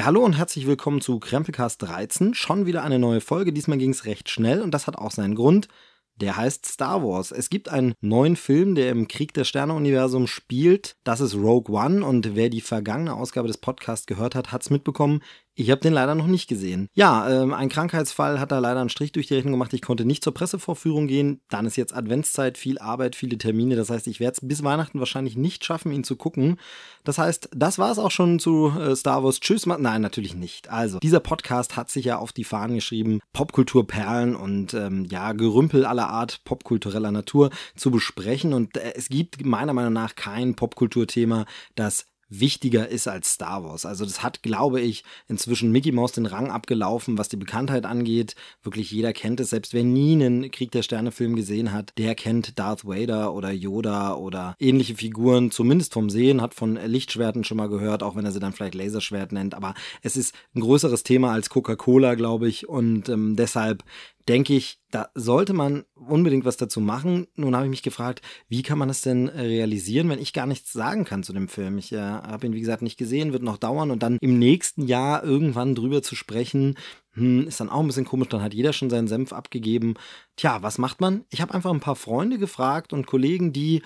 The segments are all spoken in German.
Ja, hallo und herzlich willkommen zu Krempelcast 13. Schon wieder eine neue Folge. Diesmal ging es recht schnell und das hat auch seinen Grund. Der heißt Star Wars. Es gibt einen neuen Film, der im Krieg der Sterne-Universum spielt. Das ist Rogue One und wer die vergangene Ausgabe des Podcasts gehört hat, hat es mitbekommen. Ich habe den leider noch nicht gesehen. Ja, ähm, ein Krankheitsfall hat da leider einen Strich durch die Rechnung gemacht. Ich konnte nicht zur Pressevorführung gehen. Dann ist jetzt Adventszeit, viel Arbeit, viele Termine. Das heißt, ich werde es bis Weihnachten wahrscheinlich nicht schaffen, ihn zu gucken. Das heißt, das war es auch schon zu äh, Star Wars. Tschüss. Nein, natürlich nicht. Also, dieser Podcast hat sich ja auf die Fahnen geschrieben, Popkulturperlen und ähm, ja, Gerümpel aller Art popkultureller Natur zu besprechen. Und äh, es gibt meiner Meinung nach kein Popkulturthema, das wichtiger ist als Star Wars. Also das hat, glaube ich, inzwischen Mickey Mouse den Rang abgelaufen, was die Bekanntheit angeht. Wirklich jeder kennt es. Selbst wer nie einen Krieg der Sterne Film gesehen hat, der kennt Darth Vader oder Yoda oder ähnliche Figuren, zumindest vom Sehen, hat von Lichtschwerten schon mal gehört, auch wenn er sie dann vielleicht Laserschwert nennt. Aber es ist ein größeres Thema als Coca-Cola, glaube ich. Und ähm, deshalb denke ich, da sollte man unbedingt was dazu machen. Nun habe ich mich gefragt, wie kann man das denn äh, realisieren, wenn ich gar nichts sagen kann zu dem Film? Ich äh, habe ihn, wie gesagt, nicht gesehen, wird noch dauern und dann im nächsten Jahr irgendwann drüber zu sprechen, hm, ist dann auch ein bisschen komisch, dann hat jeder schon seinen Senf abgegeben. Tja, was macht man? Ich habe einfach ein paar Freunde gefragt und Kollegen, die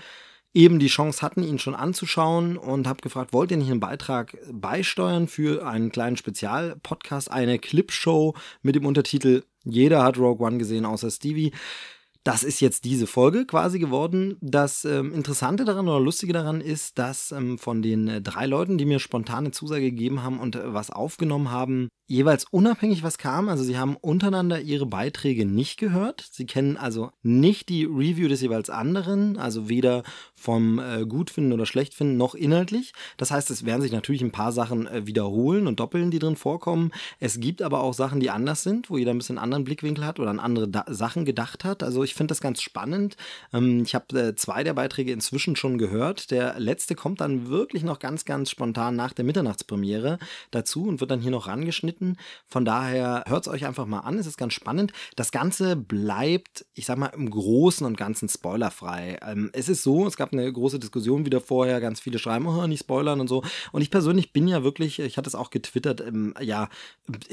eben die Chance hatten, ihn schon anzuschauen und habe gefragt, wollt ihr nicht einen Beitrag beisteuern für einen kleinen Spezialpodcast, eine Clipshow mit dem Untertitel Jeder hat Rogue One gesehen, außer Stevie. Das ist jetzt diese Folge quasi geworden. Das ähm, Interessante daran oder Lustige daran ist, dass ähm, von den äh, drei Leuten, die mir spontane Zusage gegeben haben und äh, was aufgenommen haben, jeweils unabhängig was kam. Also sie haben untereinander ihre Beiträge nicht gehört. Sie kennen also nicht die Review des jeweils anderen, also weder vom äh, Gutfinden oder Schlechtfinden noch inhaltlich. Das heißt, es werden sich natürlich ein paar Sachen äh, wiederholen und doppeln, die drin vorkommen. Es gibt aber auch Sachen, die anders sind, wo jeder ein bisschen anderen Blickwinkel hat oder an andere da Sachen gedacht hat. Also ich finde das ganz spannend. Ähm, ich habe äh, zwei der Beiträge inzwischen schon gehört. Der letzte kommt dann wirklich noch ganz, ganz spontan nach der Mitternachtspremiere dazu und wird dann hier noch rangeschnitten geschnitten. Von daher hört es euch einfach mal an, es ist ganz spannend. Das Ganze bleibt, ich sag mal, im Großen und Ganzen spoilerfrei. Ähm, es ist so, es gab eine große Diskussion wieder vorher, ganz viele schreiben, oh, nicht spoilern und so. Und ich persönlich bin ja wirklich, ich hatte es auch getwittert, ähm, ja,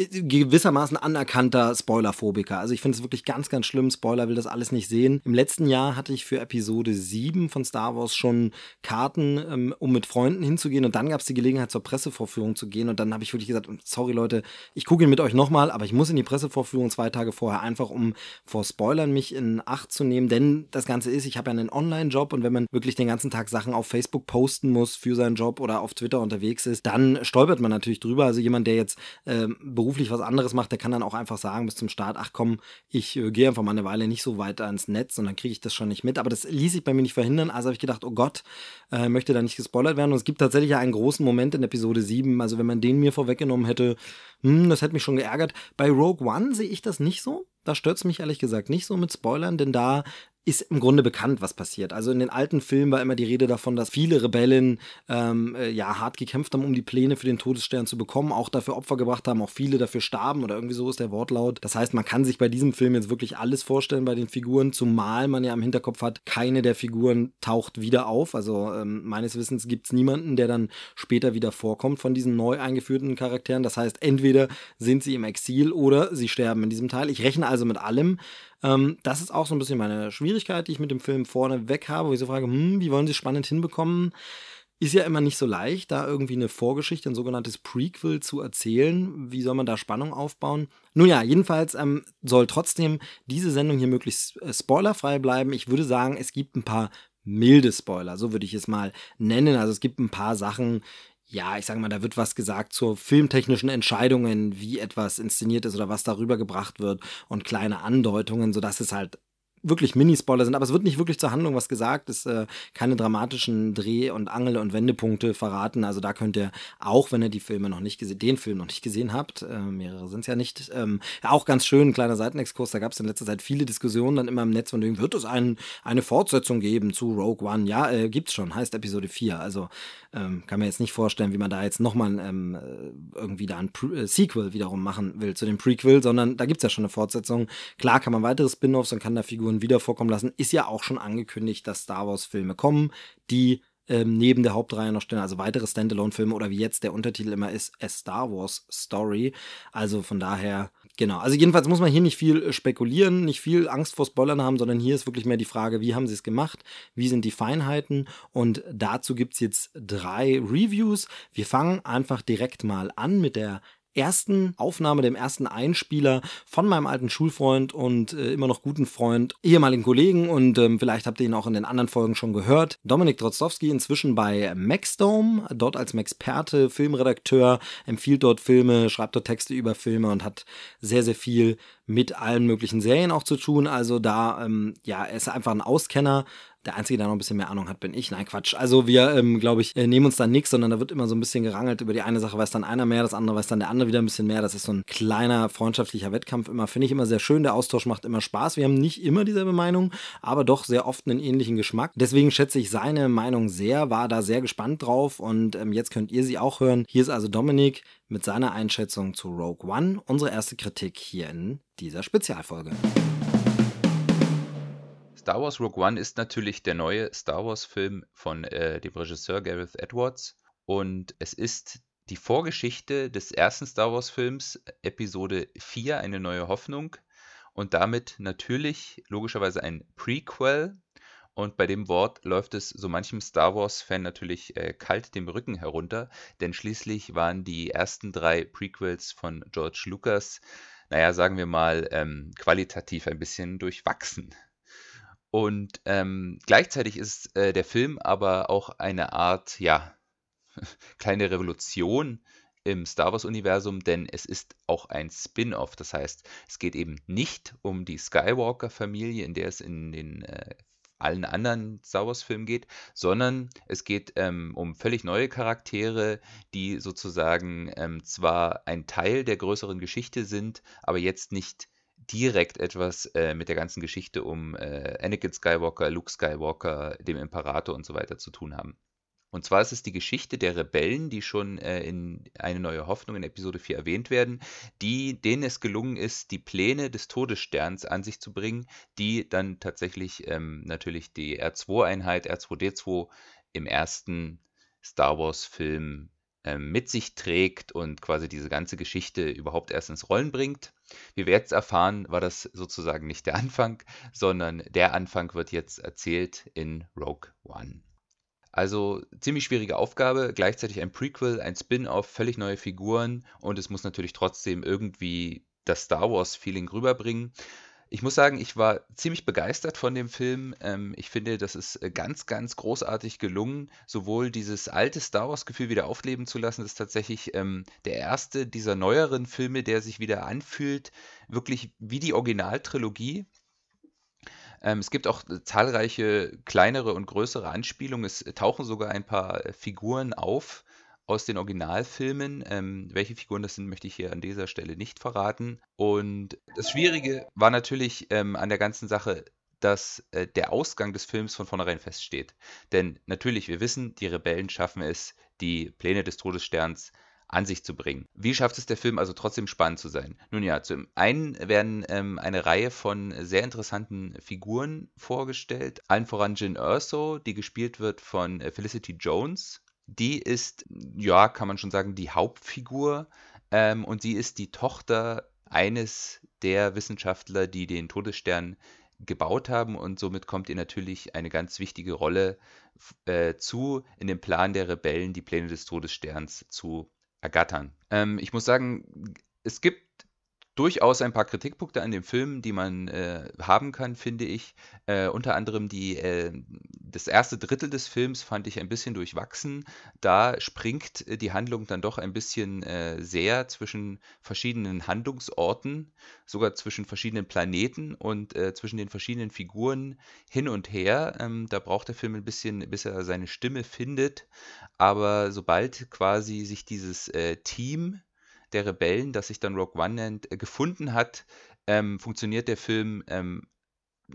gewissermaßen anerkannter Spoilerphobiker. Also ich finde es wirklich ganz, ganz schlimm. Spoiler will das alles nicht sehen. Im letzten Jahr hatte ich für Episode 7 von Star Wars schon Karten, ähm, um mit Freunden hinzugehen. Und dann gab es die Gelegenheit, zur Pressevorführung zu gehen. Und dann habe ich wirklich gesagt, sorry Leute, ich gucke ihn mit euch nochmal, aber ich muss in die Pressevorführung zwei Tage vorher, einfach um vor Spoilern mich in Acht zu nehmen. Denn das Ganze ist, ich habe ja einen Online-Job und wenn man wirklich den ganzen Tag Sachen auf Facebook posten muss für seinen Job oder auf Twitter unterwegs ist, dann stolpert man natürlich drüber. Also jemand, der jetzt äh, beruflich was anderes macht, der kann dann auch einfach sagen bis zum Start, ach komm, ich äh, gehe einfach mal eine Weile nicht so weiter ins Netz und dann kriege ich das schon nicht mit. Aber das ließ sich bei mir nicht verhindern. Also habe ich gedacht, oh Gott, äh, möchte da nicht gespoilert werden. Und es gibt tatsächlich ja einen großen Moment in Episode 7. Also wenn man den mir vorweggenommen hätte, hm, das hätte mich schon geärgert. Bei Rogue One sehe ich das nicht so. Da stört es mich ehrlich gesagt nicht so mit Spoilern, denn da ist im Grunde bekannt, was passiert. Also in den alten Filmen war immer die Rede davon, dass viele Rebellen ähm, äh, ja hart gekämpft haben, um die Pläne für den Todesstern zu bekommen, auch dafür Opfer gebracht haben, auch viele dafür starben oder irgendwie so ist der Wortlaut. Das heißt, man kann sich bei diesem Film jetzt wirklich alles vorstellen bei den Figuren, zumal man ja im Hinterkopf hat, keine der Figuren taucht wieder auf. Also ähm, meines Wissens gibt es niemanden, der dann später wieder vorkommt von diesen neu eingeführten Charakteren. Das heißt, entweder sind sie im Exil oder sie sterben in diesem Teil. Ich rechne also mit allem. Ähm, das ist auch so ein bisschen meine Schwierigkeit, die ich mit dem Film vorne weg habe, wo ich so frage, hm, wie wollen sie es spannend hinbekommen? Ist ja immer nicht so leicht, da irgendwie eine Vorgeschichte, ein sogenanntes Prequel zu erzählen. Wie soll man da Spannung aufbauen? Nun ja, jedenfalls ähm, soll trotzdem diese Sendung hier möglichst äh, spoilerfrei bleiben. Ich würde sagen, es gibt ein paar milde Spoiler, so würde ich es mal nennen. Also es gibt ein paar Sachen, ja, ich sage mal, da wird was gesagt zu filmtechnischen Entscheidungen, wie etwas inszeniert ist oder was darüber gebracht wird und kleine Andeutungen, sodass es halt wirklich Minispoiler sind, aber es wird nicht wirklich zur Handlung was gesagt, es äh, keine dramatischen Dreh- und Angel- und Wendepunkte verraten. Also da könnt ihr, auch wenn ihr die Filme noch nicht gesehen, den Film noch nicht gesehen habt, äh, mehrere sind es ja nicht, ähm, auch ganz schön, ein kleiner Seitenexkurs, da gab es in letzter Zeit viele Diskussionen dann immer im Netz von wegen, wird es ein, eine Fortsetzung geben zu Rogue One? Ja, äh, gibt's schon, heißt Episode 4. Also ähm, kann mir jetzt nicht vorstellen, wie man da jetzt nochmal ähm, äh, irgendwie da ein Pre äh, Sequel wiederum machen will zu dem Prequel, sondern da gibt's ja schon eine Fortsetzung. Klar kann man weitere Spin-offs und kann da Figuren wieder vorkommen lassen. Ist ja auch schon angekündigt, dass Star Wars-Filme kommen, die ähm, neben der Hauptreihe noch stehen, also weitere Standalone-Filme oder wie jetzt der Untertitel immer ist, A Star Wars Story. Also von daher, genau. Also jedenfalls muss man hier nicht viel äh, spekulieren, nicht viel Angst vor Spoilern haben, sondern hier ist wirklich mehr die Frage, wie haben sie es gemacht, wie sind die Feinheiten und dazu gibt es jetzt drei Reviews. Wir fangen einfach direkt mal an mit der ersten Aufnahme, dem ersten Einspieler von meinem alten Schulfreund und äh, immer noch guten Freund, ehemaligen Kollegen und ähm, vielleicht habt ihr ihn auch in den anderen Folgen schon gehört. Dominik Drozdowski inzwischen bei Maxdome, dort als Maxperte, Filmredakteur, empfiehlt dort Filme, schreibt dort Texte über Filme und hat sehr, sehr viel mit allen möglichen Serien auch zu tun. Also da, ähm, ja, er ist einfach ein Auskenner der Einzige, der noch ein bisschen mehr Ahnung hat, bin ich. Nein, Quatsch. Also wir, ähm, glaube ich, äh, nehmen uns da nichts, sondern da wird immer so ein bisschen gerangelt. Über die eine Sache weiß dann einer mehr, das andere weiß dann der andere wieder ein bisschen mehr. Das ist so ein kleiner freundschaftlicher Wettkampf immer. Finde ich immer sehr schön. Der Austausch macht immer Spaß. Wir haben nicht immer dieselbe Meinung, aber doch sehr oft einen ähnlichen Geschmack. Deswegen schätze ich seine Meinung sehr, war da sehr gespannt drauf und ähm, jetzt könnt ihr sie auch hören. Hier ist also Dominik mit seiner Einschätzung zu Rogue One. Unsere erste Kritik hier in dieser Spezialfolge. Star Wars Rogue One ist natürlich der neue Star Wars-Film von äh, dem Regisseur Gareth Edwards und es ist die Vorgeschichte des ersten Star Wars-Films, Episode 4, eine neue Hoffnung und damit natürlich logischerweise ein Prequel. Und bei dem Wort läuft es so manchem Star Wars-Fan natürlich äh, kalt dem Rücken herunter, denn schließlich waren die ersten drei Prequels von George Lucas, naja, sagen wir mal, ähm, qualitativ ein bisschen durchwachsen. Und ähm, gleichzeitig ist äh, der Film aber auch eine Art, ja, kleine Revolution im Star Wars-Universum, denn es ist auch ein Spin-off. Das heißt, es geht eben nicht um die Skywalker-Familie, in der es in den äh, allen anderen Star Wars-Filmen geht, sondern es geht ähm, um völlig neue Charaktere, die sozusagen ähm, zwar ein Teil der größeren Geschichte sind, aber jetzt nicht direkt etwas äh, mit der ganzen Geschichte um äh, Anakin Skywalker, Luke Skywalker, dem Imperator und so weiter zu tun haben. Und zwar ist es die Geschichte der Rebellen, die schon äh, in Eine neue Hoffnung in Episode 4 erwähnt werden, die, denen es gelungen ist, die Pläne des Todessterns an sich zu bringen, die dann tatsächlich ähm, natürlich die R2-Einheit, R2D2 im ersten Star Wars-Film ähm, mit sich trägt und quasi diese ganze Geschichte überhaupt erst ins Rollen bringt. Wie wir jetzt erfahren, war das sozusagen nicht der Anfang, sondern der Anfang wird jetzt erzählt in Rogue One. Also ziemlich schwierige Aufgabe, gleichzeitig ein Prequel, ein Spin-off, völlig neue Figuren und es muss natürlich trotzdem irgendwie das Star Wars-Feeling rüberbringen. Ich muss sagen, ich war ziemlich begeistert von dem Film. Ähm, ich finde, das ist äh, ganz, ganz großartig gelungen, sowohl dieses alte Star Wars-Gefühl wieder aufleben zu lassen. Das ist tatsächlich ähm, der erste dieser neueren Filme, der sich wieder anfühlt, wirklich wie die Originaltrilogie. Ähm, es gibt auch äh, zahlreiche kleinere und größere Anspielungen. Es tauchen sogar ein paar äh, Figuren auf, aus den Originalfilmen. Ähm, welche Figuren das sind, möchte ich hier an dieser Stelle nicht verraten. Und das Schwierige war natürlich ähm, an der ganzen Sache, dass äh, der Ausgang des Films von vornherein feststeht. Denn natürlich, wir wissen, die Rebellen schaffen es, die Pläne des Todessterns an sich zu bringen. Wie schafft es der Film also trotzdem spannend zu sein? Nun ja, zum einen werden ähm, eine Reihe von sehr interessanten Figuren vorgestellt. Allen voran Jin Erso, die gespielt wird von äh, Felicity Jones, die ist, ja, kann man schon sagen, die Hauptfigur ähm, und sie ist die Tochter eines der Wissenschaftler, die den Todesstern gebaut haben und somit kommt ihr natürlich eine ganz wichtige Rolle äh, zu, in dem Plan der Rebellen die Pläne des Todessterns zu ergattern. Ähm, ich muss sagen, es gibt durchaus ein paar Kritikpunkte an dem Film, die man äh, haben kann, finde ich. Äh, unter anderem die, äh, das erste Drittel des Films fand ich ein bisschen durchwachsen. Da springt äh, die Handlung dann doch ein bisschen äh, sehr zwischen verschiedenen Handlungsorten, sogar zwischen verschiedenen Planeten und äh, zwischen den verschiedenen Figuren hin und her. Ähm, da braucht der Film ein bisschen, bis er seine Stimme findet. Aber sobald quasi sich dieses Team der Rebellen, das sich dann Rogue One nennt, äh, gefunden hat, ähm, funktioniert der Film ähm,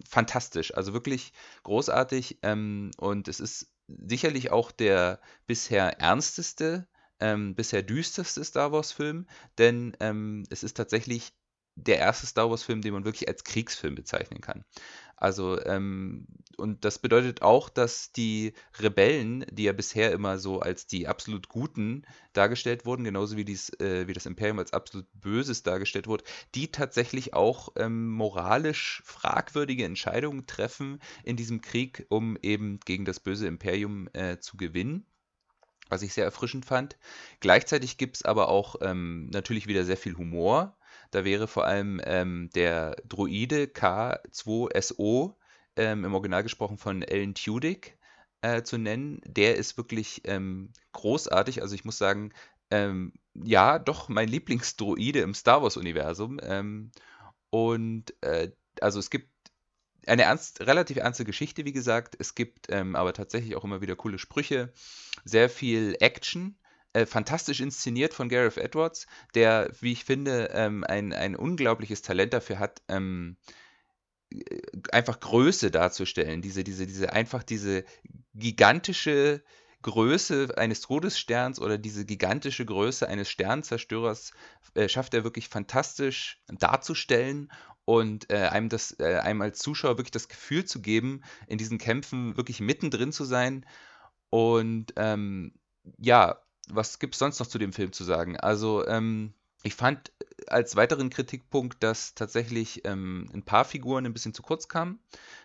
fantastisch. Also wirklich großartig. Ähm, und es ist sicherlich auch der bisher ernsteste, ähm, bisher düsterste Star Wars-Film, denn ähm, es ist tatsächlich der erste Star Wars-Film, den man wirklich als Kriegsfilm bezeichnen kann. Also, ähm, und das bedeutet auch, dass die Rebellen, die ja bisher immer so als die absolut Guten dargestellt wurden, genauso wie, dies, äh, wie das Imperium als absolut Böses dargestellt wurde, die tatsächlich auch ähm, moralisch fragwürdige Entscheidungen treffen in diesem Krieg, um eben gegen das böse Imperium äh, zu gewinnen was ich sehr erfrischend fand. Gleichzeitig gibt es aber auch ähm, natürlich wieder sehr viel Humor. Da wäre vor allem ähm, der Droide K2SO, ähm, im Original gesprochen von Alan Tudyk, äh, zu nennen. Der ist wirklich ähm, großartig. Also ich muss sagen, ähm, ja, doch mein Lieblingsdroide im Star Wars-Universum. Ähm, und äh, also es gibt eine ernst, relativ ernste Geschichte, wie gesagt. Es gibt ähm, aber tatsächlich auch immer wieder coole Sprüche, sehr viel Action. Äh, fantastisch inszeniert von Gareth Edwards, der, wie ich finde, ähm, ein, ein unglaubliches Talent dafür hat, ähm, einfach Größe darzustellen, diese, diese, diese, einfach diese gigantische Größe eines Todessterns oder diese gigantische Größe eines Sternzerstörers äh, schafft er wirklich fantastisch darzustellen und äh, einem das, äh, einem als Zuschauer wirklich das Gefühl zu geben, in diesen Kämpfen wirklich mittendrin zu sein. Und ähm, ja, was gibt es sonst noch zu dem Film zu sagen? Also, ähm, ich fand als weiteren Kritikpunkt, dass tatsächlich ähm, ein paar Figuren ein bisschen zu kurz kamen,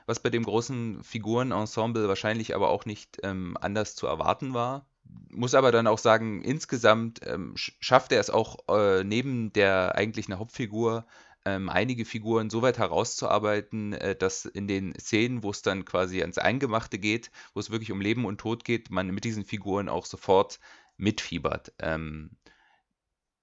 was bei dem großen Figurenensemble wahrscheinlich aber auch nicht ähm, anders zu erwarten war. Muss aber dann auch sagen, insgesamt ähm, schafft er es auch äh, neben der eigentlichen Hauptfigur ähm, einige Figuren so weit herauszuarbeiten, äh, dass in den Szenen, wo es dann quasi ans Eingemachte geht, wo es wirklich um Leben und Tod geht, man mit diesen Figuren auch sofort mitfiebert. Ähm,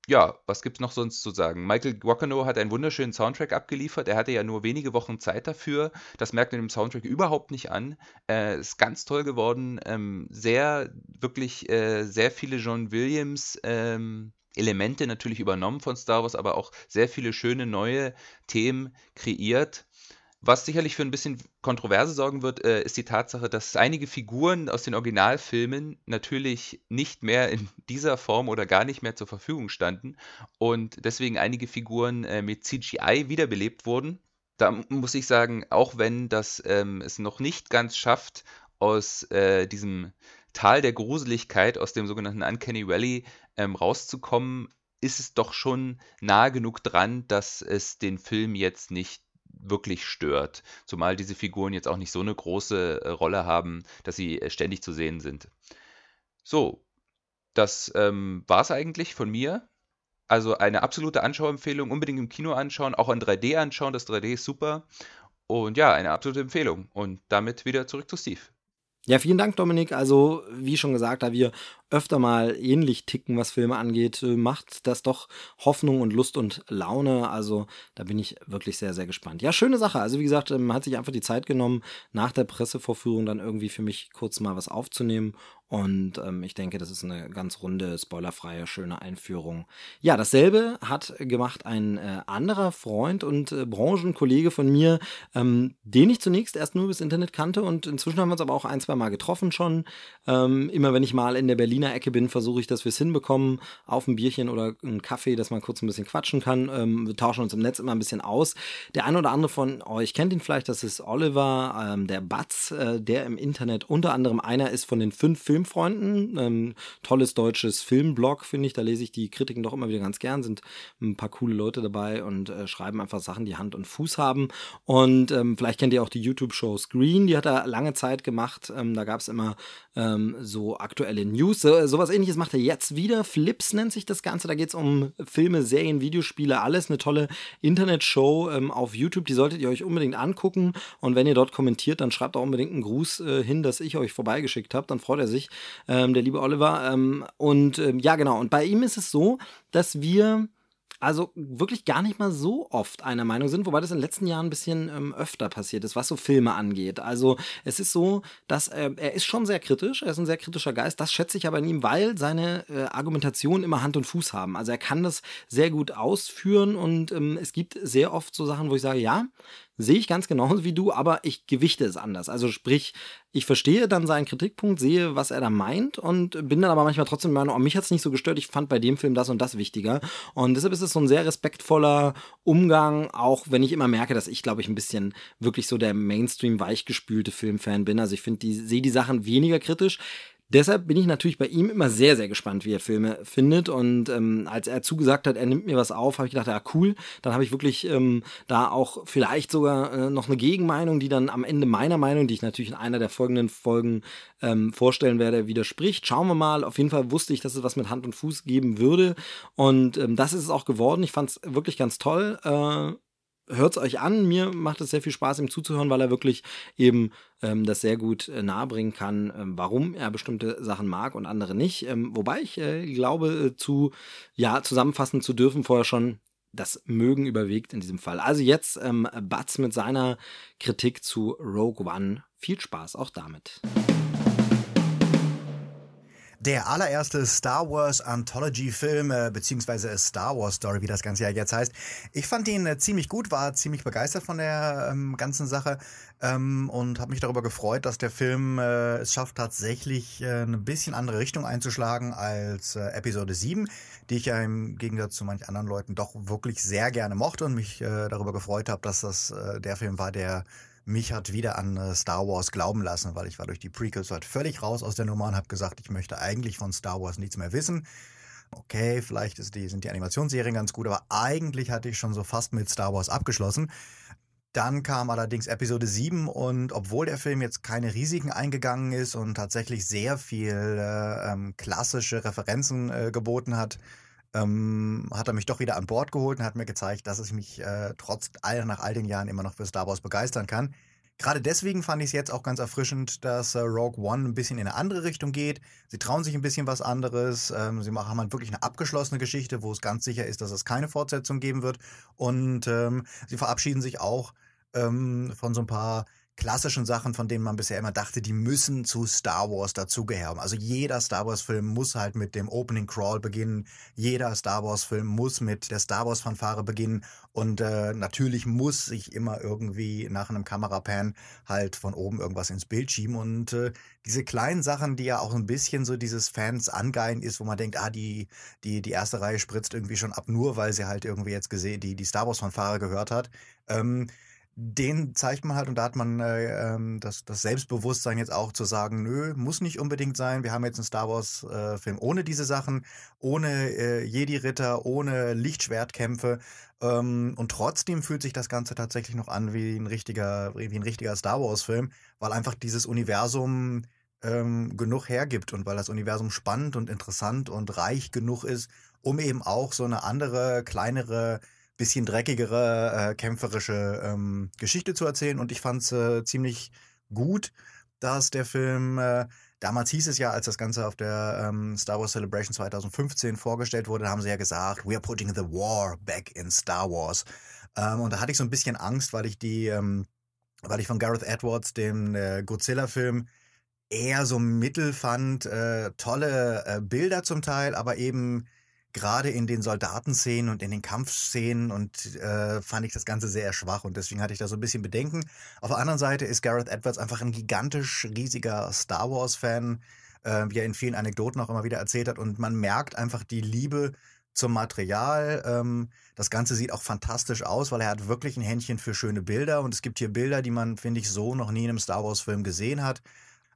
ja, was gibt's noch sonst zu sagen? Michael Guacano hat einen wunderschönen Soundtrack abgeliefert. Er hatte ja nur wenige Wochen Zeit dafür. Das merkt man dem Soundtrack überhaupt nicht an. Äh, ist ganz toll geworden. Ähm, sehr, wirklich äh, sehr viele John Williams ähm, Elemente natürlich übernommen von Star Wars, aber auch sehr viele schöne neue Themen kreiert. Was sicherlich für ein bisschen Kontroverse sorgen wird, äh, ist die Tatsache, dass einige Figuren aus den Originalfilmen natürlich nicht mehr in dieser Form oder gar nicht mehr zur Verfügung standen und deswegen einige Figuren äh, mit CGI wiederbelebt wurden. Da muss ich sagen, auch wenn das ähm, es noch nicht ganz schafft, aus äh, diesem Tal der Gruseligkeit, aus dem sogenannten Uncanny Valley ähm, rauszukommen, ist es doch schon nahe genug dran, dass es den Film jetzt nicht wirklich stört. Zumal diese Figuren jetzt auch nicht so eine große äh, Rolle haben, dass sie äh, ständig zu sehen sind. So, das ähm, war es eigentlich von mir. Also eine absolute Anschauempfehlung, unbedingt im Kino anschauen, auch in 3D anschauen, das 3D ist super. Und ja, eine absolute Empfehlung. Und damit wieder zurück zu Steve. Ja, vielen Dank, Dominik. Also, wie schon gesagt, da wir öfter mal ähnlich ticken, was Filme angeht, äh, macht das doch Hoffnung und Lust und Laune. Also, da bin ich wirklich sehr, sehr gespannt. Ja, schöne Sache. Also, wie gesagt, man hat sich einfach die Zeit genommen, nach der Pressevorführung dann irgendwie für mich kurz mal was aufzunehmen. Und ähm, ich denke, das ist eine ganz runde, spoilerfreie, schöne Einführung. Ja, dasselbe hat gemacht ein äh, anderer Freund und äh, Branchenkollege von mir, ähm, den ich zunächst erst nur bis Internet kannte und inzwischen haben wir uns aber auch ein, zwei Mal getroffen schon. Ähm, immer wenn ich mal in der Berliner Ecke bin, versuche ich, dass wir es hinbekommen, auf ein Bierchen oder einen Kaffee, dass man kurz ein bisschen quatschen kann. Ähm, wir tauschen uns im Netz immer ein bisschen aus. Der eine oder andere von euch kennt ihn vielleicht, das ist Oliver, ähm, der Batz, äh, der im Internet unter anderem einer ist von den fünf Filmfreunden. Ähm, tolles deutsches Filmblog, finde ich. Da lese ich die Kritiken doch immer wieder ganz gern. Sind ein paar coole Leute dabei und äh, schreiben einfach Sachen, die Hand und Fuß haben. Und ähm, vielleicht kennt ihr auch die YouTube-Show Screen. Die hat er lange Zeit gemacht. Ähm, da gab es immer ähm, so aktuelle News. So, sowas ähnliches macht er jetzt wieder. Flips nennt sich das Ganze. Da geht es um Filme, Serien, Videospiele, alles. Eine tolle Internetshow ähm, auf YouTube. Die solltet ihr euch unbedingt angucken. Und wenn ihr dort kommentiert, dann schreibt auch unbedingt einen Gruß äh, hin, dass ich euch vorbeigeschickt habe. Dann freut er sich ähm, der liebe Oliver. Ähm, und ähm, ja, genau. Und bei ihm ist es so, dass wir also wirklich gar nicht mal so oft einer Meinung sind, wobei das in den letzten Jahren ein bisschen ähm, öfter passiert ist, was so Filme angeht. Also es ist so, dass äh, er ist schon sehr kritisch, er ist ein sehr kritischer Geist, das schätze ich aber in ihm, weil seine äh, Argumentationen immer Hand und Fuß haben. Also er kann das sehr gut ausführen und ähm, es gibt sehr oft so Sachen, wo ich sage, ja, sehe ich ganz genauso wie du, aber ich gewichte es anders. Also sprich, ich verstehe dann seinen Kritikpunkt, sehe, was er da meint und bin dann aber manchmal trotzdem der Meinung, oh, mich hat es nicht so gestört, ich fand bei dem Film das und das wichtiger. Und deshalb ist es so ein sehr respektvoller Umgang, auch wenn ich immer merke, dass ich, glaube ich, ein bisschen wirklich so der Mainstream weichgespülte Filmfan bin. Also ich finde, die sehe die Sachen weniger kritisch. Deshalb bin ich natürlich bei ihm immer sehr, sehr gespannt, wie er Filme findet. Und ähm, als er zugesagt hat, er nimmt mir was auf, habe ich gedacht, ja cool. Dann habe ich wirklich ähm, da auch vielleicht sogar äh, noch eine Gegenmeinung, die dann am Ende meiner Meinung, die ich natürlich in einer der folgenden Folgen ähm, vorstellen werde, widerspricht. Schauen wir mal. Auf jeden Fall wusste ich, dass es was mit Hand und Fuß geben würde. Und ähm, das ist es auch geworden. Ich fand es wirklich ganz toll. Äh, hört es euch an. Mir macht es sehr viel Spaß, ihm zuzuhören, weil er wirklich eben ähm, das sehr gut äh, nahebringen kann, ähm, warum er bestimmte Sachen mag und andere nicht. Ähm, wobei ich äh, glaube, äh, zu ja zusammenfassen zu dürfen vorher schon. Das Mögen überwiegt in diesem Fall. Also jetzt ähm, Batz mit seiner Kritik zu Rogue One. Viel Spaß auch damit. Der allererste Star Wars Anthology-Film, äh, beziehungsweise Star Wars Story, wie das Ganze ja jetzt heißt. Ich fand ihn äh, ziemlich gut, war ziemlich begeistert von der ähm, ganzen Sache ähm, und habe mich darüber gefreut, dass der Film äh, es schafft, tatsächlich äh, eine bisschen andere Richtung einzuschlagen als äh, Episode 7, die ich ja im Gegensatz zu manch anderen Leuten doch wirklich sehr gerne mochte und mich äh, darüber gefreut habe, dass das äh, der Film war, der mich hat wieder an äh, Star Wars glauben lassen, weil ich war durch die Prequels halt völlig raus aus der Nummer und habe gesagt, ich möchte eigentlich von Star Wars nichts mehr wissen. Okay, vielleicht die, sind die Animationsserien ganz gut, aber eigentlich hatte ich schon so fast mit Star Wars abgeschlossen. Dann kam allerdings Episode 7 und obwohl der Film jetzt keine Risiken eingegangen ist und tatsächlich sehr viel äh, ähm, klassische Referenzen äh, geboten hat, ähm, hat er mich doch wieder an Bord geholt und hat mir gezeigt, dass ich mich äh, trotz all, nach all den Jahren immer noch für Star Wars begeistern kann. Gerade deswegen fand ich es jetzt auch ganz erfrischend, dass äh, Rogue One ein bisschen in eine andere Richtung geht. Sie trauen sich ein bisschen was anderes. Ähm, sie machen halt wirklich eine abgeschlossene Geschichte, wo es ganz sicher ist, dass es keine Fortsetzung geben wird. Und ähm, sie verabschieden sich auch ähm, von so ein paar klassischen Sachen, von denen man bisher immer dachte, die müssen zu Star Wars dazugehören. Also jeder Star Wars-Film muss halt mit dem Opening Crawl beginnen. Jeder Star Wars-Film muss mit der Star Wars-Fanfare beginnen. Und äh, natürlich muss sich immer irgendwie nach einem Kamerapan halt von oben irgendwas ins Bild schieben. Und äh, diese kleinen Sachen, die ja auch ein bisschen so dieses Fans angeilen ist, wo man denkt, ah, die, die, die erste Reihe spritzt irgendwie schon ab, nur weil sie halt irgendwie jetzt gesehen, die, die Star Wars-Fanfare gehört hat. Ähm, den zeigt man halt und da hat man äh, ähm, das, das Selbstbewusstsein jetzt auch zu sagen, nö, muss nicht unbedingt sein. Wir haben jetzt einen Star Wars äh, ohne diese Sachen, ohne äh, Jedi-Ritter, ohne Lichtschwertkämpfe ähm, und trotzdem fühlt sich das Ganze tatsächlich noch an wie ein richtiger, wie ein richtiger Star Wars Film, weil einfach dieses Universum ähm, genug hergibt und weil das Universum spannend und interessant und reich genug ist, um eben auch so eine andere, kleinere bisschen dreckigere, äh, kämpferische ähm, Geschichte zu erzählen. Und ich fand es äh, ziemlich gut, dass der Film, äh, damals hieß es ja, als das Ganze auf der ähm, Star Wars Celebration 2015 vorgestellt wurde, haben sie ja gesagt, we are putting the war back in Star Wars. Ähm, und da hatte ich so ein bisschen Angst, weil ich die, ähm, weil ich von Gareth Edwards, dem äh, Godzilla-Film, eher so mittel fand, äh, tolle äh, Bilder zum Teil, aber eben gerade in den Soldatenszenen und in den Kampfszenen und äh, fand ich das Ganze sehr schwach und deswegen hatte ich da so ein bisschen Bedenken. Auf der anderen Seite ist Gareth Edwards einfach ein gigantisch riesiger Star Wars-Fan, äh, wie er in vielen Anekdoten auch immer wieder erzählt hat und man merkt einfach die Liebe zum Material. Ähm, das Ganze sieht auch fantastisch aus, weil er hat wirklich ein Händchen für schöne Bilder und es gibt hier Bilder, die man, finde ich, so noch nie in einem Star Wars-Film gesehen hat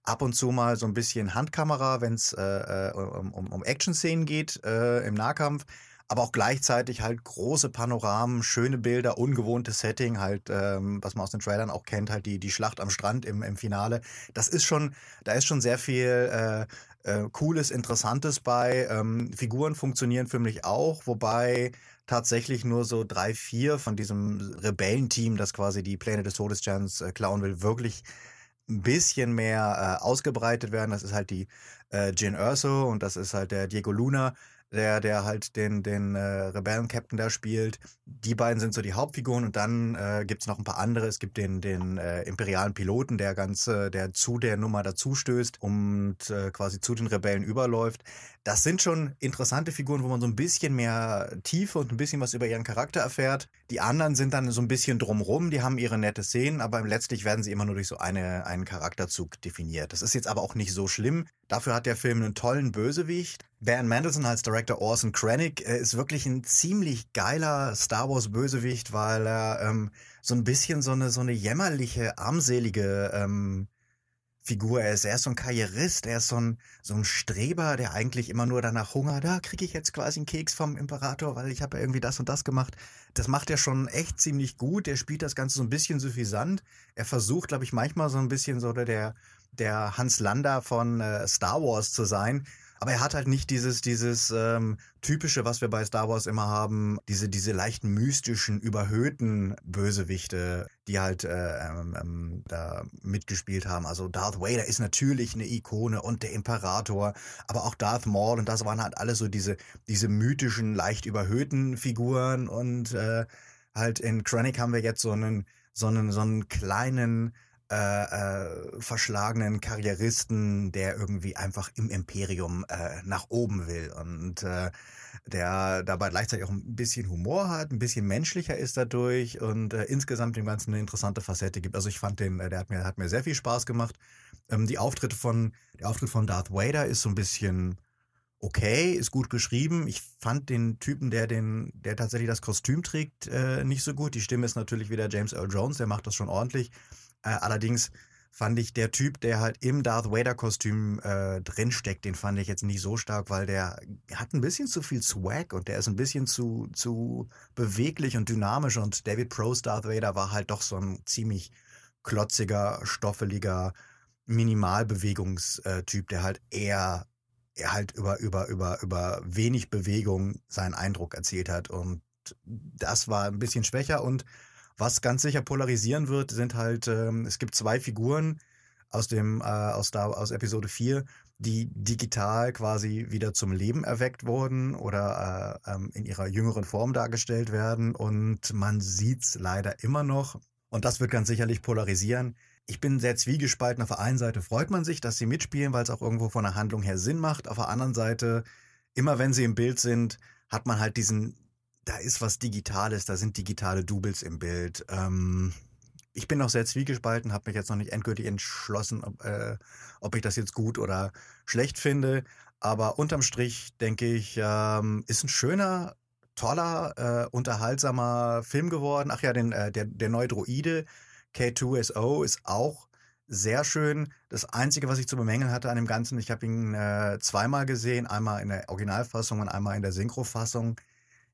ab und zu mal so ein bisschen Handkamera, wenn es äh, äh, um, um Action-Szenen geht äh, im Nahkampf, aber auch gleichzeitig halt große Panoramen, schöne Bilder, ungewohntes Setting, halt, ähm, was man aus den Trailern auch kennt, halt die, die Schlacht am Strand im, im Finale. Das ist schon, da ist schon sehr viel äh, äh, Cooles, Interessantes bei. Ähm, Figuren funktionieren für mich auch, wobei tatsächlich nur so drei, vier von diesem Rebellenteam, das quasi die Pläne des Todessterns äh, klauen will, wirklich ein bisschen mehr äh, ausgebreitet werden. Das ist halt die äh, Jin Erso und das ist halt der Diego Luna. Der, der halt den, den äh, Rebellen-Captain da spielt. Die beiden sind so die Hauptfiguren und dann äh, gibt es noch ein paar andere. Es gibt den, den äh, imperialen Piloten, der ganze, der zu der Nummer dazustößt und äh, quasi zu den Rebellen überläuft. Das sind schon interessante Figuren, wo man so ein bisschen mehr Tiefe und ein bisschen was über ihren Charakter erfährt. Die anderen sind dann so ein bisschen drumrum, die haben ihre nette Szenen, aber letztlich werden sie immer nur durch so eine, einen Charakterzug definiert. Das ist jetzt aber auch nicht so schlimm. Dafür hat der Film einen tollen Bösewicht. Van Mendelssohn als Director Orson Krennic ist wirklich ein ziemlich geiler Star Wars Bösewicht, weil er ähm, so ein bisschen so eine so eine jämmerliche, armselige ähm, Figur ist. Er ist so ein Karrierist, er ist so ein, so ein Streber, der eigentlich immer nur danach hungert, da kriege ich jetzt quasi einen Keks vom Imperator, weil ich habe ja irgendwie das und das gemacht. Das macht er schon echt ziemlich gut. Er spielt das Ganze so ein bisschen suffisant. Er versucht, glaube ich, manchmal so ein bisschen so der, der Hans Lander von äh, Star Wars zu sein. Aber er hat halt nicht dieses, dieses ähm, typische, was wir bei Star Wars immer haben, diese, diese leicht mystischen, überhöhten Bösewichte, die halt äh, ähm, ähm, da mitgespielt haben. Also Darth Vader ist natürlich eine Ikone und der Imperator, aber auch Darth Maul und das waren halt alle so diese, diese mythischen, leicht überhöhten Figuren und äh, halt in Chronic haben wir jetzt so einen, so einen, so einen kleinen, äh, äh, verschlagenen Karrieristen, der irgendwie einfach im Imperium äh, nach oben will und äh, der dabei gleichzeitig auch ein bisschen Humor hat, ein bisschen menschlicher ist dadurch und äh, insgesamt dem Ganzen eine interessante Facette gibt. Also ich fand den, äh, der hat mir, hat mir sehr viel Spaß gemacht. Ähm, die Auftritte von, der Auftritt von Darth Vader ist so ein bisschen okay, ist gut geschrieben. Ich fand den Typen, der den, der tatsächlich das Kostüm trägt, äh, nicht so gut. Die Stimme ist natürlich wieder James Earl Jones, der macht das schon ordentlich. Äh, allerdings fand ich der Typ, der halt im Darth Vader-Kostüm äh, drinsteckt, den fand ich jetzt nicht so stark, weil der hat ein bisschen zu viel Swag und der ist ein bisschen zu, zu beweglich und dynamisch und David Pros Darth Vader war halt doch so ein ziemlich klotziger, stoffeliger Minimalbewegungstyp, der halt eher, er halt über, über, über, über wenig Bewegung seinen Eindruck erzielt hat und das war ein bisschen schwächer und was ganz sicher polarisieren wird, sind halt, ähm, es gibt zwei Figuren aus dem, äh, aus, da, aus Episode 4, die digital quasi wieder zum Leben erweckt wurden oder äh, ähm, in ihrer jüngeren Form dargestellt werden. Und man sieht's leider immer noch. Und das wird ganz sicherlich polarisieren. Ich bin sehr zwiegespalten. Auf der einen Seite freut man sich, dass sie mitspielen, weil es auch irgendwo von der Handlung her Sinn macht. Auf der anderen Seite, immer wenn sie im Bild sind, hat man halt diesen da ist was Digitales, da sind digitale Doubles im Bild. Ähm, ich bin noch sehr zwiegespalten, habe mich jetzt noch nicht endgültig entschlossen, ob, äh, ob ich das jetzt gut oder schlecht finde. Aber unterm Strich denke ich, ähm, ist ein schöner, toller, äh, unterhaltsamer Film geworden. Ach ja, den, äh, der, der neue Droide K2SO ist auch sehr schön. Das Einzige, was ich zu bemängeln hatte an dem Ganzen, ich habe ihn äh, zweimal gesehen, einmal in der Originalfassung und einmal in der Synchrofassung.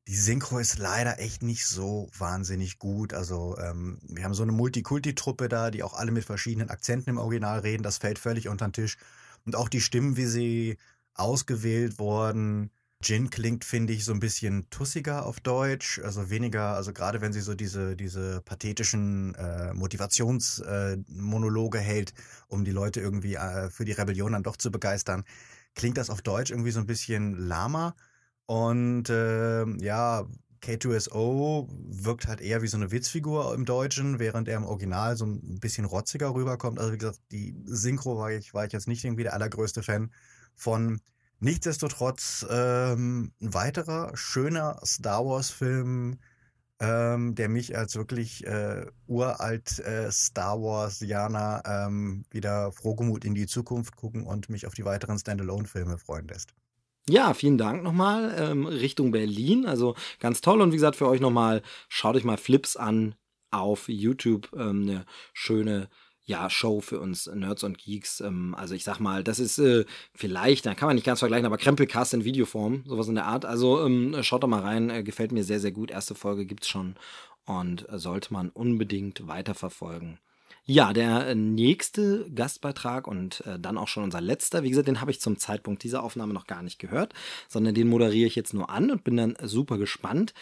Die Synchro ist leider echt nicht so wahnsinnig gut. Also ähm, wir haben so eine Multikulti-Truppe da, die auch alle mit verschiedenen Akzenten im Original reden. Das fällt völlig unter den Tisch. Und auch die Stimmen, wie sie ausgewählt wurden. Jin klingt, finde ich, so ein bisschen tussiger auf Deutsch. Also weniger, also gerade wenn sie so diese, diese pathetischen äh, Motivationsmonologe äh, hält, um die Leute irgendwie äh, für die Rebellion dann doch zu begeistern, klingt das auf Deutsch irgendwie so ein bisschen lahmer. Und äh, ja, K2SO wirkt halt eher wie so eine Witzfigur im Deutschen, während er im Original so ein bisschen rotziger rüberkommt. Also wie gesagt, die Synchro war ich, war ich jetzt nicht irgendwie der allergrößte Fan von. Nichtsdestotrotz ähm, ein weiterer schöner Star Wars-Film, ähm, der mich als wirklich äh, uralt äh, Star Wars-Jana ähm, wieder frohgemut in die Zukunft gucken und mich auf die weiteren Standalone-Filme freuen lässt. Ja, vielen Dank nochmal ähm, Richtung Berlin. Also ganz toll. Und wie gesagt, für euch nochmal, schaut euch mal Flips an auf YouTube. Ähm, eine schöne ja, Show für uns Nerds und Geeks. Ähm, also ich sag mal, das ist äh, vielleicht, da kann man nicht ganz vergleichen, aber Krempelcast in Videoform, sowas in der Art. Also ähm, schaut da mal rein, äh, gefällt mir sehr, sehr gut. Erste Folge gibt's schon und sollte man unbedingt weiterverfolgen. Ja, der äh, nächste Gastbeitrag und äh, dann auch schon unser letzter, wie gesagt, den habe ich zum Zeitpunkt dieser Aufnahme noch gar nicht gehört, sondern den moderiere ich jetzt nur an und bin dann super gespannt.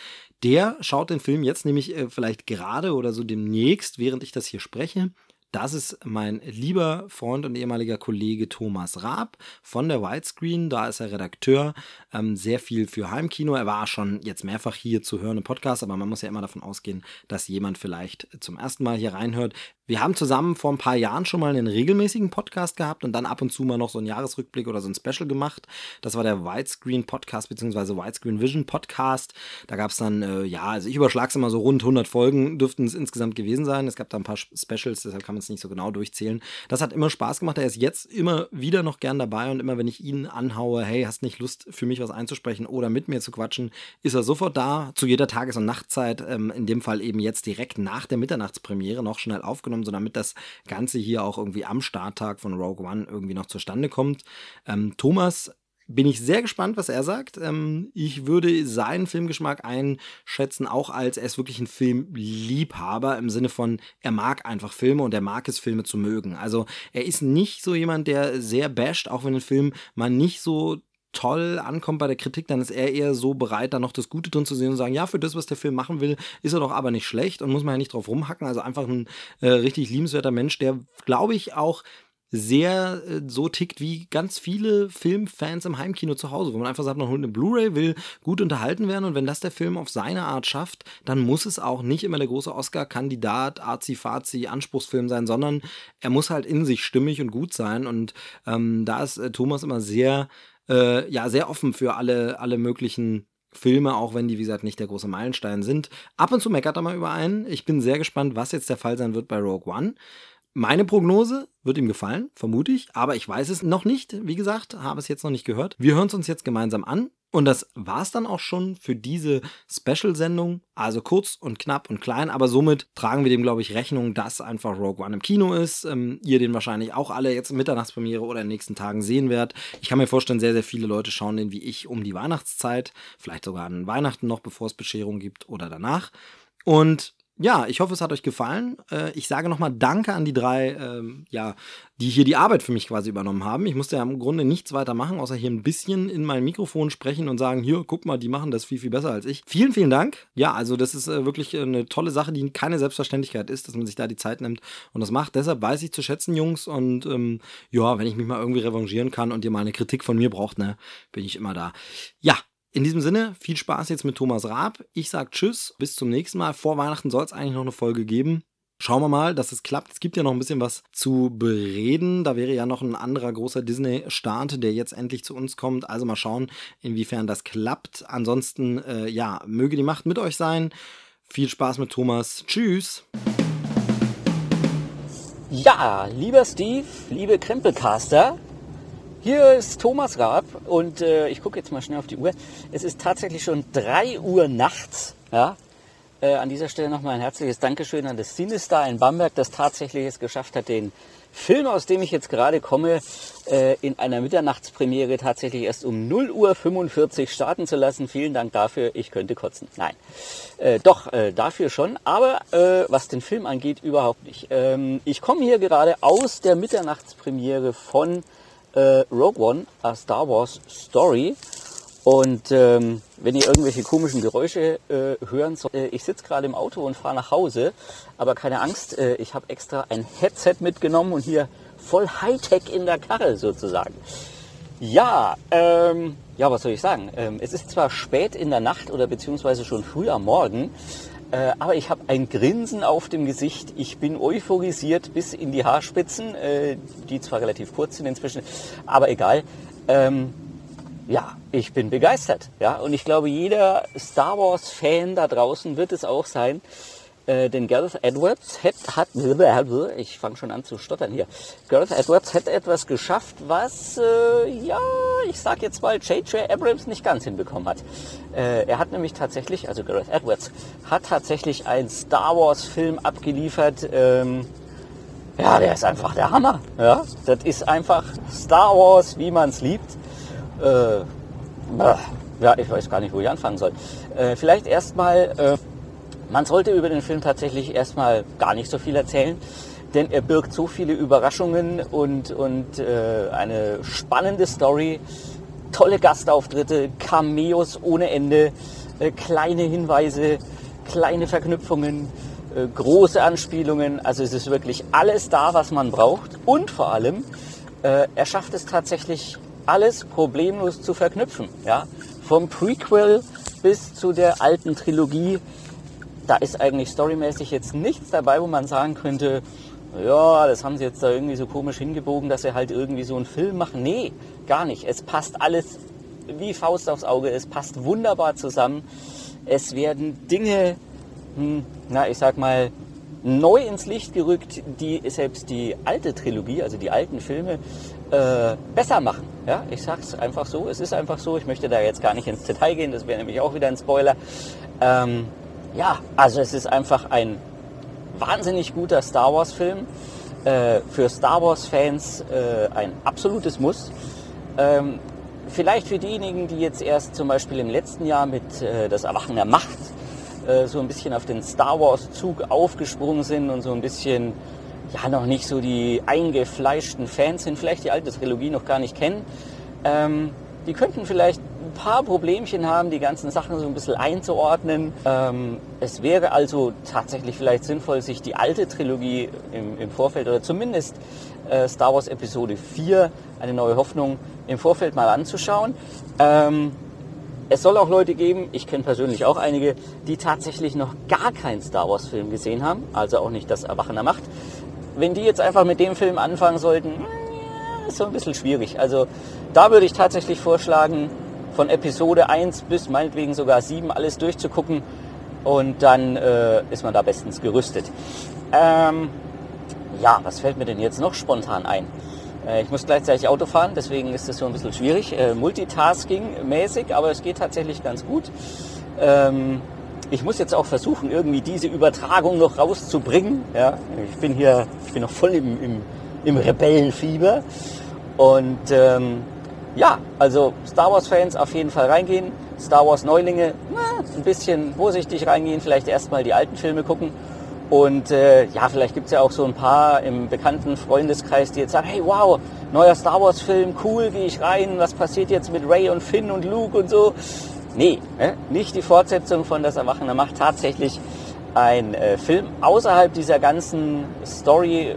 Der schaut den Film jetzt nämlich äh, vielleicht gerade oder so demnächst, während ich das hier spreche, Das ist mein lieber Freund und ehemaliger Kollege Thomas Raab von der Widescreen. Da ist er Redakteur, ähm, sehr viel für Heimkino. Er war schon jetzt mehrfach hier zu hören im Podcast, aber man muss ja immer davon ausgehen, dass jemand vielleicht zum ersten Mal hier reinhört. Wir haben zusammen vor ein paar Jahren schon mal einen regelmäßigen Podcast gehabt und dann ab und zu mal noch so einen Jahresrückblick oder so ein Special gemacht. Das war der Widescreen Podcast bzw. Widescreen Vision Podcast. Da gab es dann, äh, ja, also ich überschlage es immer so rund 100 Folgen dürften es insgesamt gewesen sein. Es gab da ein paar Specials, deshalb kann man es nicht so genau durchzählen. Das hat immer Spaß gemacht. Er ist jetzt immer wieder noch gern dabei und immer wenn ich ihn anhaue, hey, hast nicht Lust für mich was einzusprechen oder mit mir zu quatschen, ist er sofort da zu jeder Tages- und Nachtzeit. Ähm, in dem Fall eben jetzt direkt nach der Mitternachtspremiere noch schnell aufgenommen so damit das Ganze hier auch irgendwie am Starttag von Rogue One irgendwie noch zustande kommt. Ähm, Thomas bin ich sehr gespannt, was er sagt. Ähm, ich würde seinen Filmgeschmack einschätzen, auch als er ist wirklich ein Filmliebhaber im Sinne von, er mag einfach Filme und er mag es, Filme zu mögen. Also er ist nicht so jemand, der sehr basht, auch wenn ein Film mal nicht so toll ankommt bei der Kritik, dann ist er eher so bereit, da noch das Gute drin zu sehen und sagen, ja, für das, was der Film machen will, ist er doch aber nicht schlecht und muss man ja nicht drauf rumhacken. Also einfach ein äh, richtig liebenswerter Mensch, der, glaube ich, auch sehr äh, so tickt wie ganz viele Filmfans im Heimkino zu Hause, wo man einfach sagt, man holt eine Blu-ray, will gut unterhalten werden und wenn das der Film auf seine Art schafft, dann muss es auch nicht immer der große Oscar-Kandidat, Azi-Fazi, Anspruchsfilm sein, sondern er muss halt in sich stimmig und gut sein und ähm, da ist äh, Thomas immer sehr äh, ja sehr offen für alle, alle möglichen Filme, auch wenn die, wie gesagt, nicht der große Meilenstein sind. Ab und zu meckert er mal über einen. Ich bin sehr gespannt, was jetzt der Fall sein wird bei Rogue One. Meine Prognose wird ihm gefallen, vermute ich, aber ich weiß es noch nicht. Wie gesagt, habe es jetzt noch nicht gehört. Wir hören es uns jetzt gemeinsam an. Und das war es dann auch schon für diese Special-Sendung. Also kurz und knapp und klein, aber somit tragen wir dem, glaube ich, Rechnung, dass einfach Rogue One im Kino ist. Ähm, ihr den wahrscheinlich auch alle jetzt in Mitternachtspremiere oder in den nächsten Tagen sehen werdet. Ich kann mir vorstellen, sehr, sehr viele Leute schauen den wie ich um die Weihnachtszeit. Vielleicht sogar an Weihnachten noch, bevor es Bescherung gibt oder danach. Und ja, ich hoffe, es hat euch gefallen. Äh, ich sage nochmal Danke an die drei, ähm, ja, die hier die Arbeit für mich quasi übernommen haben. Ich musste ja im Grunde nichts weiter machen, außer hier ein bisschen in mein Mikrofon sprechen und sagen, hier, guck mal, die machen das viel, viel besser als ich. Vielen, vielen Dank. Ja, also das ist äh, wirklich eine tolle Sache, die keine Selbstverständlichkeit ist, dass man sich da die Zeit nimmt und das macht. Deshalb weiß ich zu schätzen, Jungs. Und ähm, ja, wenn ich mich mal irgendwie revanchieren kann und ihr mal eine Kritik von mir braucht, ne, bin ich immer da. Ja, in diesem Sinne, viel Spaß jetzt mit Thomas Raab. Ich sage Tschüss, bis zum nächsten Mal. Vor Weihnachten soll es eigentlich noch eine Folge geben. Schauen wir mal, dass es klappt. Es gibt ja noch ein bisschen was zu bereden. Da wäre ja noch ein anderer großer Disney-Start, der jetzt endlich zu uns kommt. Also mal schauen, inwiefern das klappt. Ansonsten, äh, ja, möge die Macht mit euch sein. Viel Spaß mit Thomas. Tschüss. Ja, lieber Steve, liebe Krempelcaster, hier ist Thomas Raab und äh, ich gucke jetzt mal schnell auf die Uhr. Es ist tatsächlich schon 3 Uhr nachts. Ja? Äh, an dieser Stelle nochmal ein herzliches Dankeschön an das Cinestar in Bamberg, das tatsächlich es geschafft hat, den Film, aus dem ich jetzt gerade komme, äh, in einer Mitternachtspremiere tatsächlich erst um 0 Uhr 45 starten zu lassen. Vielen Dank dafür. Ich könnte kotzen. Nein, äh, doch, äh, dafür schon. Aber äh, was den Film angeht, überhaupt nicht. Ähm, ich komme hier gerade aus der Mitternachtspremiere von äh, Rogue One, A Star Wars Story. Und ähm, wenn ihr irgendwelche komischen Geräusche äh, hören sollt, äh, ich sitze gerade im Auto und fahre nach Hause, aber keine Angst, äh, ich habe extra ein Headset mitgenommen und hier voll Hightech in der Karre sozusagen. Ja, ähm, ja, was soll ich sagen? Ähm, es ist zwar spät in der Nacht oder beziehungsweise schon früh am Morgen, äh, aber ich habe ein Grinsen auf dem Gesicht. Ich bin euphorisiert bis in die Haarspitzen, äh, die zwar relativ kurz sind inzwischen, aber egal. Ähm, ja, ich bin begeistert. Ja, und ich glaube, jeder Star Wars-Fan da draußen wird es auch sein. Äh, denn Gareth Edwards hat, hat ich fange schon an zu stottern hier. Gareth Edwards hat etwas geschafft, was, äh, ja, ich sag jetzt mal, J.J. Abrams nicht ganz hinbekommen hat. Äh, er hat nämlich tatsächlich, also Gareth Edwards, hat tatsächlich einen Star Wars-Film abgeliefert. Ähm, ja, der ist einfach der Hammer. Ja, das ist einfach Star Wars, wie man es liebt. Äh, ja, ich weiß gar nicht, wo ich anfangen soll. Äh, vielleicht erstmal man sollte über den Film tatsächlich erstmal gar nicht so viel erzählen, denn er birgt so viele Überraschungen und, und äh, eine spannende Story, tolle Gastauftritte, Cameos ohne Ende, äh, kleine Hinweise, kleine Verknüpfungen, äh, große Anspielungen. Also es ist wirklich alles da, was man braucht. Und vor allem, äh, er schafft es tatsächlich, alles problemlos zu verknüpfen. Ja? Vom Prequel bis zu der alten Trilogie. Da ist eigentlich storymäßig jetzt nichts dabei, wo man sagen könnte, ja, das haben sie jetzt da irgendwie so komisch hingebogen, dass sie halt irgendwie so einen Film machen. Nee, gar nicht. Es passt alles wie Faust aufs Auge. Es passt wunderbar zusammen. Es werden Dinge, hm, na, ich sag mal, neu ins Licht gerückt, die selbst die alte Trilogie, also die alten Filme, äh, besser machen. Ja, ich sag's einfach so. Es ist einfach so. Ich möchte da jetzt gar nicht ins Detail gehen. Das wäre nämlich auch wieder ein Spoiler. Ähm, ja, also es ist einfach ein wahnsinnig guter Star Wars-Film. Äh, für Star Wars-Fans äh, ein absolutes Muss. Ähm, vielleicht für diejenigen, die jetzt erst zum Beispiel im letzten Jahr mit äh, Das Erwachen der Macht äh, so ein bisschen auf den Star Wars-Zug aufgesprungen sind und so ein bisschen ja noch nicht so die eingefleischten Fans sind, vielleicht die alte Trilogie noch gar nicht kennen. Ähm, die könnten vielleicht paar Problemchen haben, die ganzen Sachen so ein bisschen einzuordnen. Ähm, es wäre also tatsächlich vielleicht sinnvoll, sich die alte Trilogie im, im Vorfeld oder zumindest äh, Star Wars Episode 4, eine neue Hoffnung, im Vorfeld mal anzuschauen. Ähm, es soll auch Leute geben, ich kenne persönlich auch einige, die tatsächlich noch gar keinen Star Wars Film gesehen haben, also auch nicht das Erwachen der Macht. Wenn die jetzt einfach mit dem Film anfangen sollten, ist so ein bisschen schwierig. Also da würde ich tatsächlich vorschlagen, von Episode 1 bis meinetwegen sogar 7 alles durchzugucken und dann äh, ist man da bestens gerüstet. Ähm, ja, was fällt mir denn jetzt noch spontan ein? Äh, ich muss gleichzeitig Auto fahren, deswegen ist das so ein bisschen schwierig. Äh, Multitasking-mäßig, aber es geht tatsächlich ganz gut. Ähm, ich muss jetzt auch versuchen, irgendwie diese Übertragung noch rauszubringen. Ja, ich bin hier, ich bin noch voll im, im, im Rebellenfieber. Und ähm, ja, also Star Wars-Fans auf jeden Fall reingehen. Star Wars-Neulinge, ein bisschen vorsichtig reingehen, vielleicht erstmal die alten Filme gucken. Und äh, ja, vielleicht gibt's ja auch so ein paar im bekannten Freundeskreis, die jetzt sagen, hey wow, neuer Star Wars-Film, cool, gehe ich rein, was passiert jetzt mit Ray und Finn und Luke und so. Nee, ne? nicht die Fortsetzung von Das Erwachen der Macht, tatsächlich ein äh, Film außerhalb dieser ganzen Story, äh,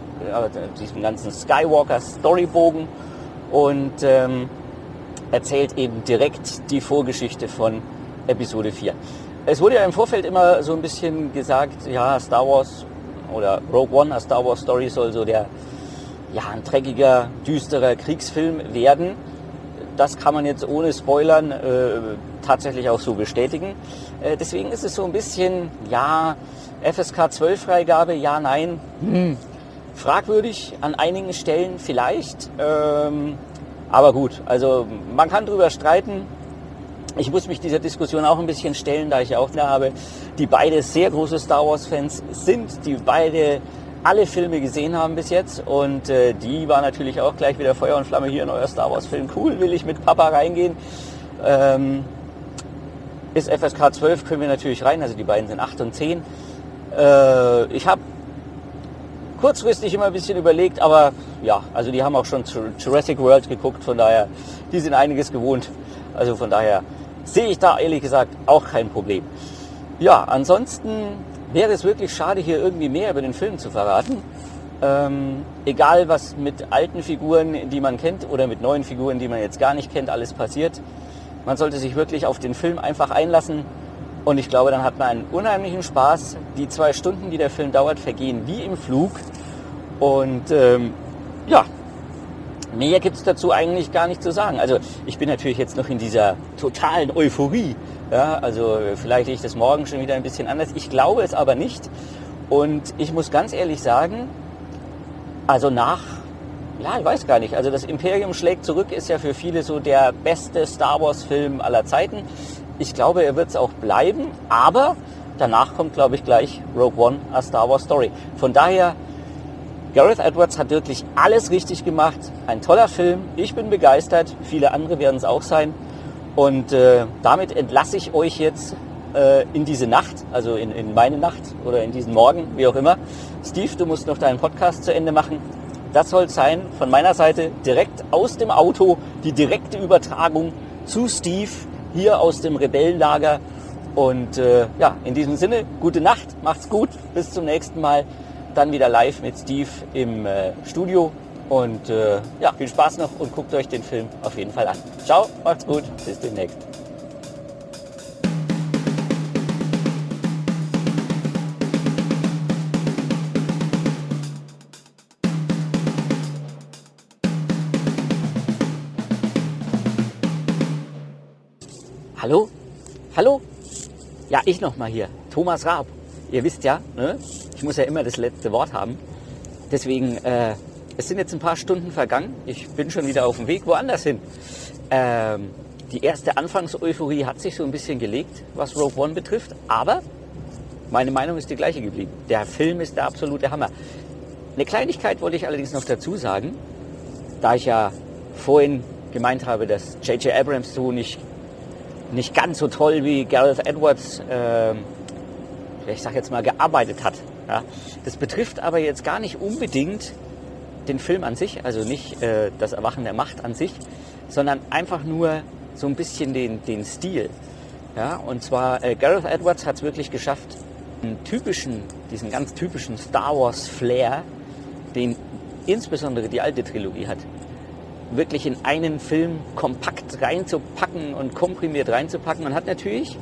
diesem ganzen Skywalker-Storybogen und ähm, erzählt eben direkt die Vorgeschichte von Episode 4. Es wurde ja im Vorfeld immer so ein bisschen gesagt, ja, Star Wars oder Rogue One, a Star Wars Story soll so der, ja, ein dreckiger, düsterer Kriegsfilm werden. Das kann man jetzt ohne Spoilern äh, tatsächlich auch so bestätigen. Äh, deswegen ist es so ein bisschen, ja, FSK 12 Freigabe, ja, nein, hm, fragwürdig an einigen Stellen vielleicht. Ähm, aber gut, also man kann drüber streiten. Ich muss mich dieser Diskussion auch ein bisschen stellen, da ich auch da habe, die beide sehr große Star Wars Fans sind, die beide alle Filme gesehen haben bis jetzt und äh, die war natürlich auch gleich wieder Feuer und Flamme hier neuer Star Wars Film. Cool, will ich mit Papa reingehen. Ähm, ist FSK 12, können wir natürlich rein, also die beiden sind 8 und 10. Äh, ich habe kurzfristig immer ein bisschen überlegt, aber ja, also die haben auch schon Jurassic World geguckt, von daher, die sind einiges gewohnt. Also von daher sehe ich da ehrlich gesagt auch kein Problem. Ja, ansonsten wäre es wirklich schade, hier irgendwie mehr über den Film zu verraten. Ähm, egal was mit alten Figuren, die man kennt, oder mit neuen Figuren, die man jetzt gar nicht kennt, alles passiert. Man sollte sich wirklich auf den Film einfach einlassen. Und ich glaube, dann hat man einen unheimlichen Spaß. Die zwei Stunden, die der Film dauert, vergehen wie im Flug. Und ähm, ja, mehr gibt es dazu eigentlich gar nicht zu sagen. Also ich bin natürlich jetzt noch in dieser totalen Euphorie. Ja, also vielleicht liegt es morgen schon wieder ein bisschen anders. Ich glaube es aber nicht. Und ich muss ganz ehrlich sagen, also nach, ja, ich weiß gar nicht, also das Imperium schlägt zurück ist ja für viele so der beste Star Wars-Film aller Zeiten. Ich glaube, er wird es auch bleiben, aber danach kommt, glaube ich, gleich Rogue One, a Star Wars Story. Von daher Gareth Edwards hat wirklich alles richtig gemacht. Ein toller Film. Ich bin begeistert. Viele andere werden es auch sein. Und äh, damit entlasse ich euch jetzt äh, in diese Nacht, also in, in meine Nacht oder in diesen Morgen, wie auch immer. Steve, du musst noch deinen Podcast zu Ende machen. Das soll sein von meiner Seite direkt aus dem Auto die direkte Übertragung zu Steve hier aus dem Rebellenlager. Und äh, ja, in diesem Sinne, gute Nacht, macht's gut, bis zum nächsten Mal. Dann wieder live mit Steve im äh, Studio. Und äh, ja, viel Spaß noch und guckt euch den Film auf jeden Fall an. Ciao, macht's gut, bis demnächst. Hallo? Ja, ich nochmal hier. Thomas Raab. Ihr wisst ja, ne? ich muss ja immer das letzte Wort haben. Deswegen, äh, es sind jetzt ein paar Stunden vergangen. Ich bin schon wieder auf dem Weg woanders hin. Ähm, die erste Anfangseuphorie hat sich so ein bisschen gelegt, was Rogue One betrifft. Aber meine Meinung ist die gleiche geblieben. Der Film ist der absolute Hammer. Eine Kleinigkeit wollte ich allerdings noch dazu sagen. Da ich ja vorhin gemeint habe, dass J.J. Abrams so nicht nicht ganz so toll wie Gareth Edwards, äh, ich sag jetzt mal, gearbeitet hat. Ja. Das betrifft aber jetzt gar nicht unbedingt den Film an sich, also nicht äh, das Erwachen der Macht an sich, sondern einfach nur so ein bisschen den, den Stil. Ja, und zwar äh, Gareth Edwards hat es wirklich geschafft, einen typischen, diesen ganz typischen Star Wars Flair, den insbesondere die alte Trilogie hat, wirklich in einen Film kompakt reinzupacken und komprimiert reinzupacken und hat natürlich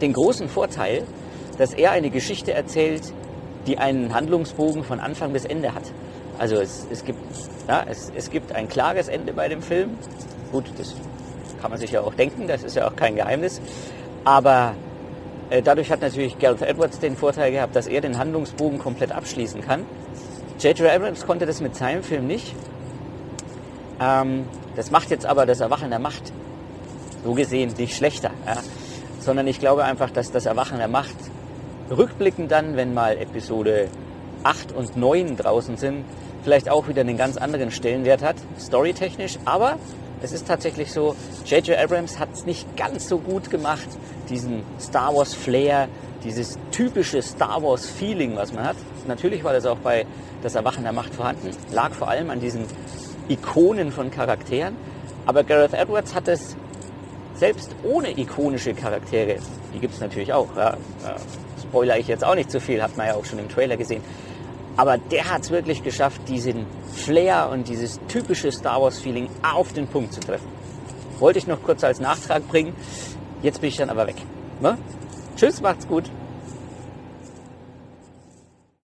den großen Vorteil, dass er eine Geschichte erzählt, die einen Handlungsbogen von Anfang bis Ende hat. Also es, es, gibt, ja, es, es gibt ein klares Ende bei dem Film. Gut, das kann man sich ja auch denken, das ist ja auch kein Geheimnis. Aber äh, dadurch hat natürlich Gareth Edwards den Vorteil gehabt, dass er den Handlungsbogen komplett abschließen kann. J.J. Abrams konnte das mit seinem Film nicht. Ähm, das macht jetzt aber das Erwachen der Macht so gesehen nicht schlechter, ja? sondern ich glaube einfach, dass das Erwachen der Macht rückblickend dann, wenn mal Episode 8 und 9 draußen sind, vielleicht auch wieder einen ganz anderen Stellenwert hat, storytechnisch, aber es ist tatsächlich so, J.J. Abrams hat es nicht ganz so gut gemacht, diesen Star Wars Flair, dieses typische Star Wars Feeling, was man hat. Natürlich war das auch bei Das Erwachen der Macht vorhanden, lag vor allem an diesen Ikonen von Charakteren. Aber Gareth Edwards hat es selbst ohne ikonische Charaktere, die gibt es natürlich auch, ja, spoiler ich jetzt auch nicht zu viel, hat man ja auch schon im Trailer gesehen. Aber der hat es wirklich geschafft, diesen Flair und dieses typische Star Wars-Feeling auf den Punkt zu treffen. Wollte ich noch kurz als Nachtrag bringen. Jetzt bin ich dann aber weg. Ne? Tschüss, macht's gut.